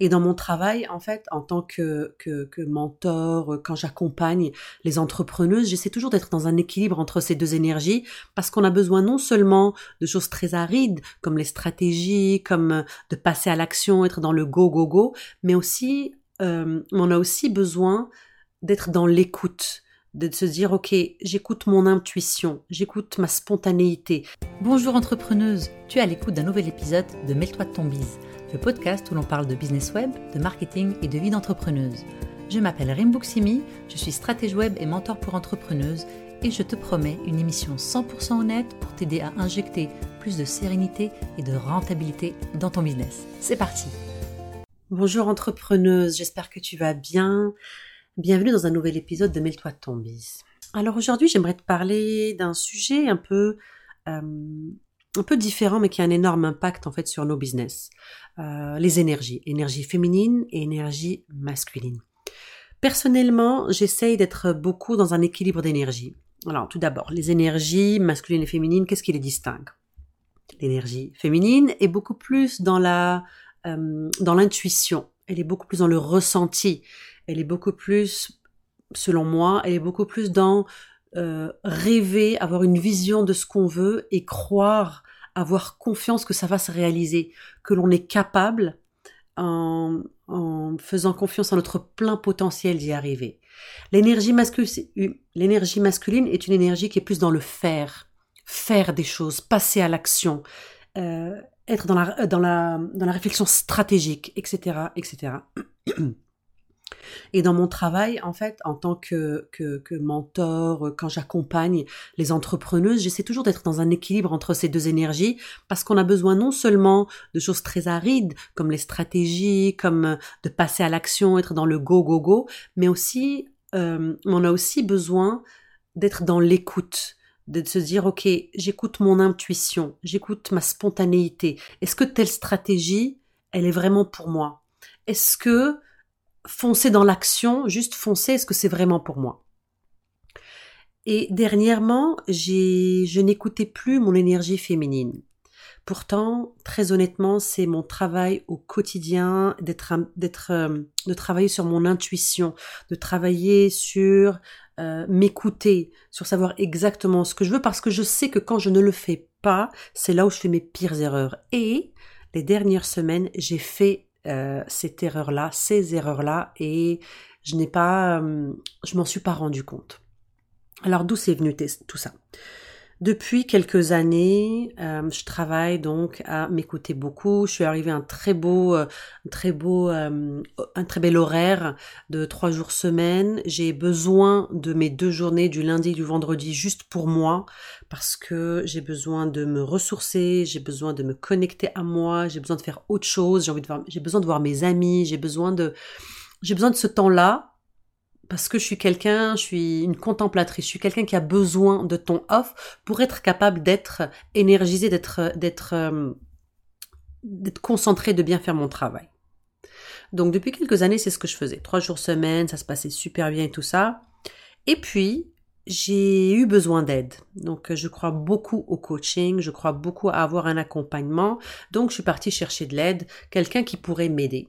Et dans mon travail, en fait, en tant que, mentor, quand j'accompagne les entrepreneuses, j'essaie toujours d'être dans un équilibre entre ces deux énergies parce qu'on a besoin non seulement de choses très arides comme les stratégies, comme de passer à l'action, être dans le go, go, go, mais aussi, euh, on a aussi besoin d'être dans l'écoute de se dire ok j'écoute mon intuition, j'écoute ma spontanéité. Bonjour entrepreneuse, tu es à l'écoute d'un nouvel épisode de Mêle-toi de ton bise, podcast où l'on parle de business web, de marketing et de vie d'entrepreneuse. Je m'appelle Rimbuksimi, je suis stratège web et mentor pour entrepreneuses et je te promets une émission 100% honnête pour t'aider à injecter plus de sérénité et de rentabilité dans ton business. C'est parti Bonjour entrepreneuse, j'espère que tu vas bien. Bienvenue dans un nouvel épisode de Mêle-toi de ton bise. Alors aujourd'hui, j'aimerais te parler d'un sujet un peu euh, un peu différent, mais qui a un énorme impact en fait sur nos business. Euh, les énergies, énergie féminine et énergie masculine. Personnellement, j'essaye d'être beaucoup dans un équilibre d'énergie. Alors tout d'abord, les énergies masculines et féminines, qu'est-ce qui les distingue? L'énergie féminine est beaucoup plus dans la euh, dans l'intuition. Elle est beaucoup plus dans le ressenti elle est beaucoup plus, selon moi, elle est beaucoup plus dans euh, rêver, avoir une vision de ce qu'on veut et croire, avoir confiance que ça va se réaliser, que l'on est capable en, faisant confiance en notre plein potentiel d'y arriver. L'énergie masculine, l'énergie masculine est une énergie qui est plus dans le faire, faire des choses, passer à l'action, euh, être dans la, dans, la, dans la réflexion stratégique, etc., etc. Et dans mon travail, en fait, en tant que, mentor, quand j'accompagne les entrepreneuses, j'essaie toujours d'être dans un équilibre entre ces deux énergies parce qu'on a besoin non seulement de choses très arides comme les stratégies, comme de passer à l'action, être dans le go, go, go, mais aussi, euh, on a aussi besoin d'être dans l'écoute de se dire ok j'écoute mon intuition j'écoute ma spontanéité. Est-ce que telle stratégie elle est vraiment pour moi? Est-ce que foncer dans l'action, juste foncer, est-ce que c'est vraiment pour moi? Et dernièrement, j'ai, je n'écoutais plus mon énergie féminine. Pourtant, très honnêtement, c'est mon travail au quotidien d'être, d'être, euh, de travailler sur mon intuition, de travailler sur euh, m'écouter, sur savoir exactement ce que je veux, parce que je sais que quand je ne le fais pas, c'est là où je fais mes pires erreurs. Et les dernières semaines, j'ai fait euh, cette erreur-là, ces erreurs-là, et je n'ai pas, euh, je m'en suis pas rendu compte. Alors d'où c'est venu tout ça? Depuis quelques années, euh, je travaille donc à m'écouter beaucoup. Je suis arrivée à un très beau, euh, très beau, euh, un très bel horaire de trois jours semaine. J'ai besoin de mes deux journées du lundi et du vendredi juste pour moi parce que j'ai besoin de me ressourcer, j'ai besoin de me connecter à moi, j'ai besoin de faire autre chose, j'ai j'ai besoin de voir mes amis, j'ai besoin de, j'ai besoin de ce temps-là parce que je suis quelqu'un, je suis une contemplatrice, je suis quelqu'un qui a besoin de ton off pour être capable d'être énergisé, d'être d'être euh, d'être concentré, de bien faire mon travail. Donc depuis quelques années, c'est ce que je faisais. Trois jours semaine, ça se passait super bien et tout ça. Et puis, j'ai eu besoin d'aide. Donc je crois beaucoup au coaching, je crois beaucoup à avoir un accompagnement. Donc je suis partie chercher de l'aide, quelqu'un qui pourrait m'aider.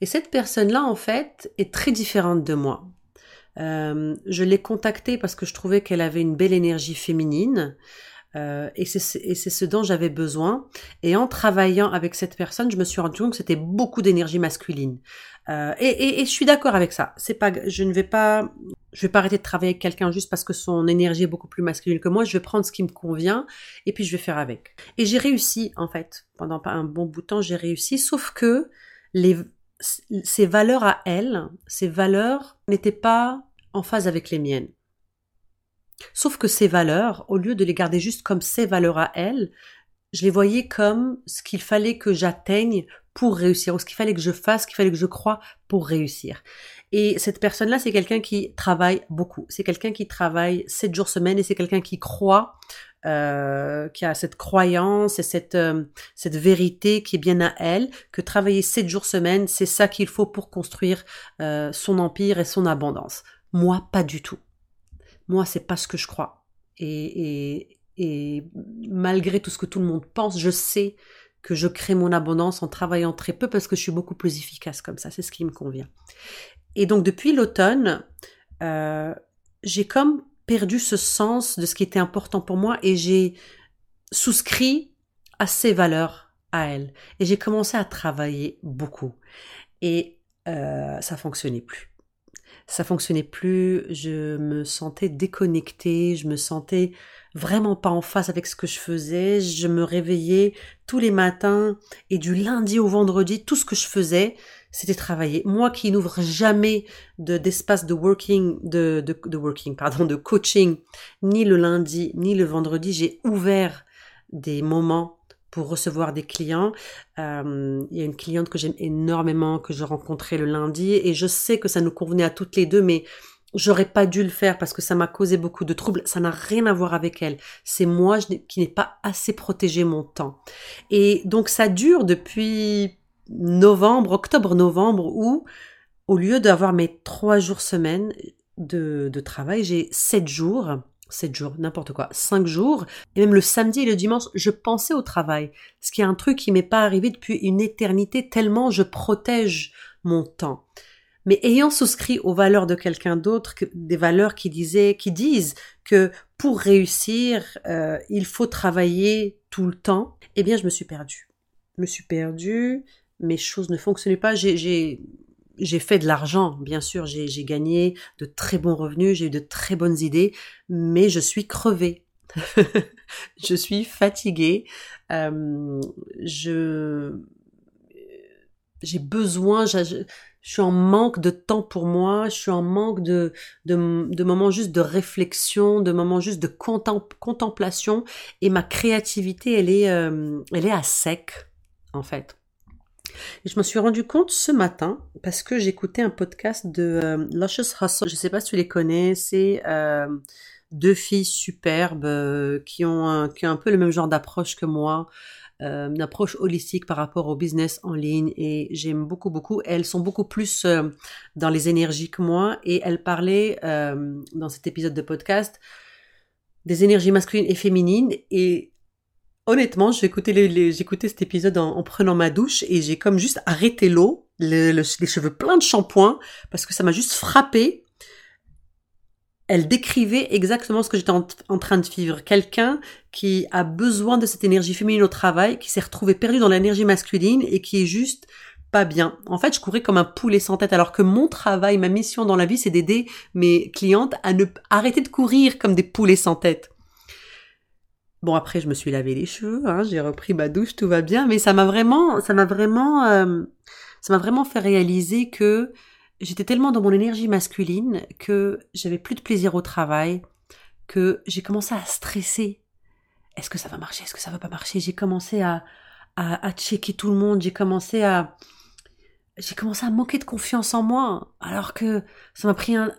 Et cette personne-là, en fait, est très différente de moi. Euh, je l'ai contactée parce que je trouvais qu'elle avait une belle énergie féminine. Euh, et c'est ce dont j'avais besoin. Et en travaillant avec cette personne, je me suis rendu compte que c'était beaucoup d'énergie masculine. Euh, et, je suis d'accord avec ça. C'est pas, je ne vais pas, je vais pas arrêter de travailler avec quelqu'un juste parce que son énergie est beaucoup plus masculine que moi. Je vais prendre ce qui me convient et puis je vais faire avec. Et j'ai réussi en fait pendant un bon bout de temps. J'ai réussi, sauf que les, ces valeurs à elle, ces valeurs n'étaient pas en phase avec les miennes. Sauf que ces valeurs, au lieu de les garder juste comme ces valeurs à elle, je les voyais comme ce qu'il fallait que j'atteigne pour réussir, ou ce qu'il fallait que je fasse, ce qu'il fallait que je croie pour réussir. Et cette personne-là, c'est quelqu'un qui travaille beaucoup. C'est quelqu'un qui travaille sept jours semaine et c'est quelqu'un qui croit euh, qui a cette croyance et cette, euh, cette vérité qui est bien à elle, que travailler sept jours semaine, c'est ça qu'il faut pour construire euh, son empire et son abondance. Moi, pas du tout. Moi, c'est pas ce que je crois. Et, malgré tout ce que tout le monde pense, je sais que je crée mon abondance en travaillant très peu parce que je suis beaucoup plus efficace comme ça. C'est ce qui me convient. Et donc depuis l'automne, euh, j'ai comme perdu ce sens de ce qui était important pour moi et j'ai souscrit à ces valeurs à elle. Et j'ai commencé à travailler beaucoup. Et euh, ça fonctionnait plus. Ça fonctionnait plus, je me sentais déconnectée, je me sentais vraiment pas en face avec ce que je faisais, je me réveillais tous les matins et du lundi au vendredi, tout ce que je faisais, c'était travailler. Moi qui n'ouvre jamais de, d'espace de working, de, de working, pardon, de coaching, ni le lundi, ni le vendredi, j'ai ouvert des moments pour recevoir des clients. Euh, il y a une cliente que j'aime énormément, que je rencontrais le lundi, et je sais que ça nous convenait à toutes les deux, mais j'aurais pas dû le faire parce que ça m'a causé beaucoup de troubles. Ça n'a rien à voir avec elle. C'est moi qui n'ai pas assez protégé mon temps. Et donc ça dure depuis novembre, octobre-novembre, où au lieu d'avoir mes trois jours semaine de travail, j'ai sept jours 7 jours, n'importe quoi, 5 jours, et même le samedi et le dimanche, je pensais au travail, ce qui est un truc qui m'est pas arrivé depuis une éternité tellement je protège mon temps. Mais ayant souscrit aux valeurs de quelqu'un d'autre, des valeurs qui disaient, qui disent que pour réussir, euh, il faut travailler tout le temps, eh bien, je me suis perdue. Je me suis perdue, mes choses ne fonctionnaient pas. J'ai j'ai fait de l'argent, bien sûr, j'ai gagné de très bons revenus, j'ai eu de très bonnes idées, mais je suis crevée. je suis fatiguée. Euh, je j'ai besoin, je, suis en manque de temps pour moi, je suis en manque de, de, de moments juste de réflexion, de moments juste de contemplation, et ma créativité, elle est, euh, elle est à sec, en fait. Je me suis rendu compte ce matin parce que j'écoutais un podcast de euh, Luscious Hustle. Je ne sais pas si tu les connais. C'est euh, deux filles superbes euh, qui ont un, peu le même genre d'approche que moi. une approche holistique par rapport au business en ligne et j'aime beaucoup beaucoup. Elles sont beaucoup plus dans les énergies que moi et elles parlaient dans cet épisode de podcast des énergies masculines et féminines et honnêtement, j'ai écouté, cet épisode en, prenant ma douche et j'ai comme juste arrêté l'eau, les cheveux pleins de shampoing, parce que ça m'a juste frappé. Elle décrivait exactement ce que j'étais en, train de vivre. Quelqu'un qui a besoin de cette énergie féminine au travail, qui s'est retrouvé perdu dans l'énergie masculine et qui est juste pas bien. En fait, je courais comme un poulet sans tête, alors que mon travail, ma mission dans la vie, c'est d'aider mes clientes à ne arrêter de courir comme des poulets sans tête. Bon après je me suis lavé les cheveux, hein, j'ai repris ma douche, tout va bien, mais ça m'a vraiment, ça m'a vraiment, euh, ça m'a vraiment fait réaliser que j'étais tellement dans mon énergie masculine que j'avais plus de plaisir au travail, que j'ai commencé à stresser. Est-ce que ça va marcher? Est-ce que ça va pas marcher? J'ai commencé à, à, à checker tout le monde. J'ai commencé à j'ai commencé à manquer de confiance en moi, alors que ça m'a pris un,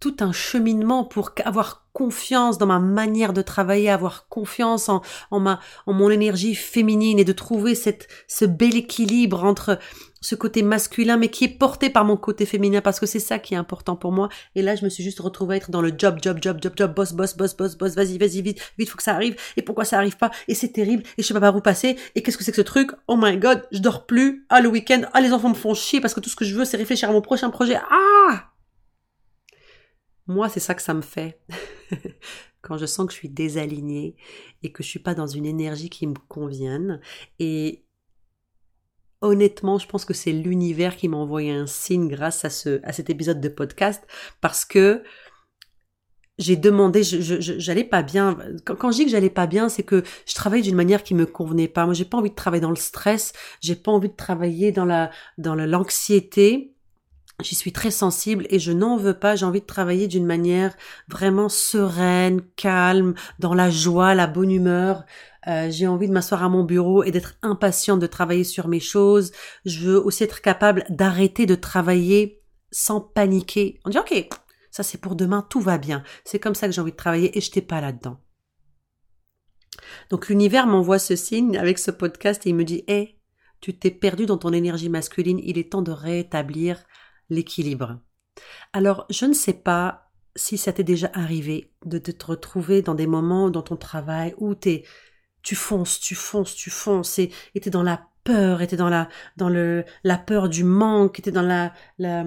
tout un cheminement pour avoir confiance dans ma manière de travailler, avoir confiance en, en ma, en mon énergie féminine et de trouver cette, ce bel équilibre entre ce côté masculin mais qui est porté par mon côté féminin parce que c'est ça qui est important pour moi. Et là, je me suis juste retrouvée à être dans le job, job, job, job, job, boss, boss, boss, boss, boss, vas-y, vas-y, vite, vite, faut que ça arrive. Et pourquoi ça arrive pas? Et c'est terrible. Et je sais pas par où passer. Et qu'est-ce que c'est que ce truc? Oh my god, je dors plus. Ah, le week-end. Ah, les enfants me font chier parce que tout ce que je veux, c'est réfléchir à mon prochain projet. Ah! Moi, c'est ça que ça me fait. Quand je sens que je suis désalignée et que je suis pas dans une énergie qui me convienne. Et honnêtement, je pense que c'est l'univers qui m'a envoyé un signe grâce à, ce, à cet épisode de podcast parce que j'ai demandé, je, j'allais pas bien. Quand, je dis que j'allais pas bien, c'est que je travaille d'une manière qui me convenait pas. Moi, j'ai pas envie de travailler dans le stress, j'ai pas envie de travailler dans la dans l'anxiété. J'y suis très sensible et je n'en veux pas. J'ai envie de travailler d'une manière vraiment sereine, calme, dans la joie, la bonne humeur. Euh, j'ai envie de m'asseoir à mon bureau et d'être impatiente de travailler sur mes choses. Je veux aussi être capable d'arrêter de travailler sans paniquer. On dit ok, ça c'est pour demain, tout va bien. C'est comme ça que j'ai envie de travailler et je n'étais pas là-dedans. Donc l'univers m'envoie ce signe avec ce podcast et il me dit hé, tu t'es perdu dans ton énergie masculine, il est temps de rétablir l'équilibre. Alors, je ne sais pas si ça t'est déjà arrivé de te retrouver dans des moments dans ton travail où t'es tu fonces, tu fonces, tu fonces, et t'es dans la peur, était dans la dans le la peur du manque, était dans la la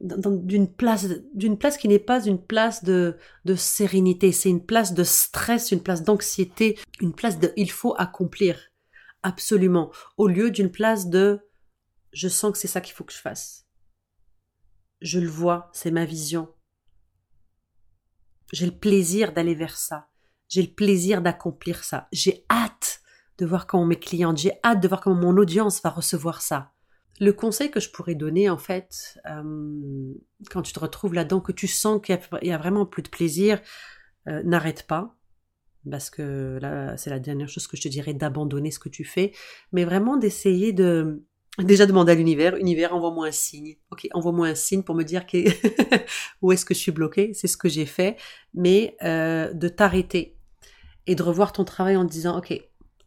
d'une place d'une place qui n'est pas une place de de sérénité, c'est une place de stress, une place d'anxiété, une place de il faut accomplir absolument au lieu d'une place de je sens que c'est ça qu'il faut que je fasse. Je le vois, c'est ma vision. J'ai le plaisir d'aller vers ça. J'ai le plaisir d'accomplir ça. J'ai hâte de voir comment mes clientes, j'ai hâte de voir comment mon audience va recevoir ça. Le conseil que je pourrais donner, en fait, euh, quand tu te retrouves là-dedans, que tu sens qu'il y, a vraiment plus de plaisir, euh, n'arrête pas. Parce que là, c'est la dernière chose que je te dirais, d'abandonner ce que tu fais. Mais vraiment d'essayer de, déjà demander à l'univers, univers, envoie-moi un signe. Ok, envoie-moi un signe pour me dire où est-ce que je suis bloqué. C'est ce que j'ai fait. Mais euh, de t'arrêter et de revoir ton travail en te disant, ok,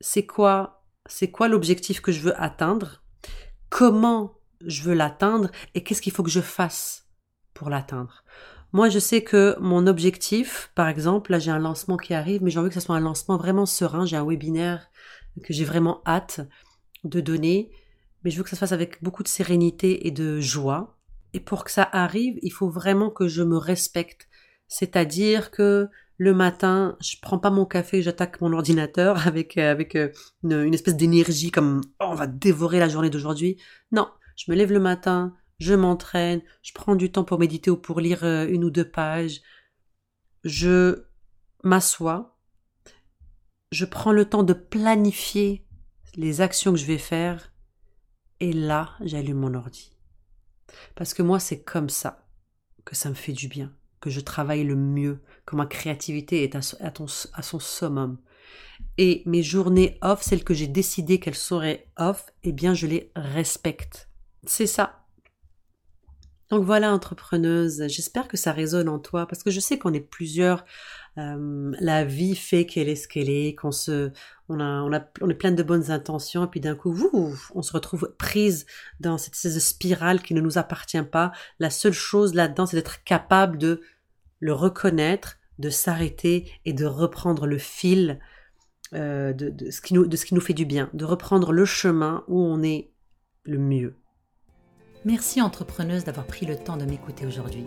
c'est quoi, c'est quoi l'objectif que je veux atteindre, comment je veux l'atteindre? Et qu'est-ce qu'il faut que je fasse pour l'atteindre? Moi, je sais que mon objectif, par exemple, là j'ai un lancement qui arrive, mais j'ai envie que ce soit un lancement vraiment serein. J'ai un webinaire que j'ai vraiment hâte de donner, mais je veux que ça se fasse avec beaucoup de sérénité et de joie. Et pour que ça arrive, il faut vraiment que je me respecte. C'est-à-dire que le matin, je prends pas mon café, j'attaque mon ordinateur avec euh, avec euh, une, espèce d'énergie comme oh, on va dévorer la journée d'aujourd'hui. Non, je me lève le matin, je m'entraîne, je prends du temps pour méditer ou pour lire euh, une ou deux pages. Je m'assois, je prends le temps de planifier les actions que je vais faire et là, j'allume mon ordi. Parce que moi, c'est comme ça que ça me fait du bien que je travaille le mieux, que ma créativité est à, son summum. Et mes journées off, celles que j'ai décidé qu'elles seraient off, eh bien je les respecte. C'est ça. Donc voilà, entrepreneuse, j'espère que ça résonne en toi, parce que je sais qu'on est plusieurs. La vie fait qu'elle est ce qu'elle est, qu'on se, on a, on a, on est plein de bonnes intentions, et puis d'un coup, on se retrouve prise dans cette, spirale qui ne nous appartient pas. La seule chose là-dedans, c'est d'être capable de le reconnaître, de s'arrêter et de reprendre le fil euh, de, ce qui nous, de ce qui nous fait du bien, de reprendre le chemin où on est le mieux. Merci entrepreneuse d'avoir pris le temps de m'écouter aujourd'hui.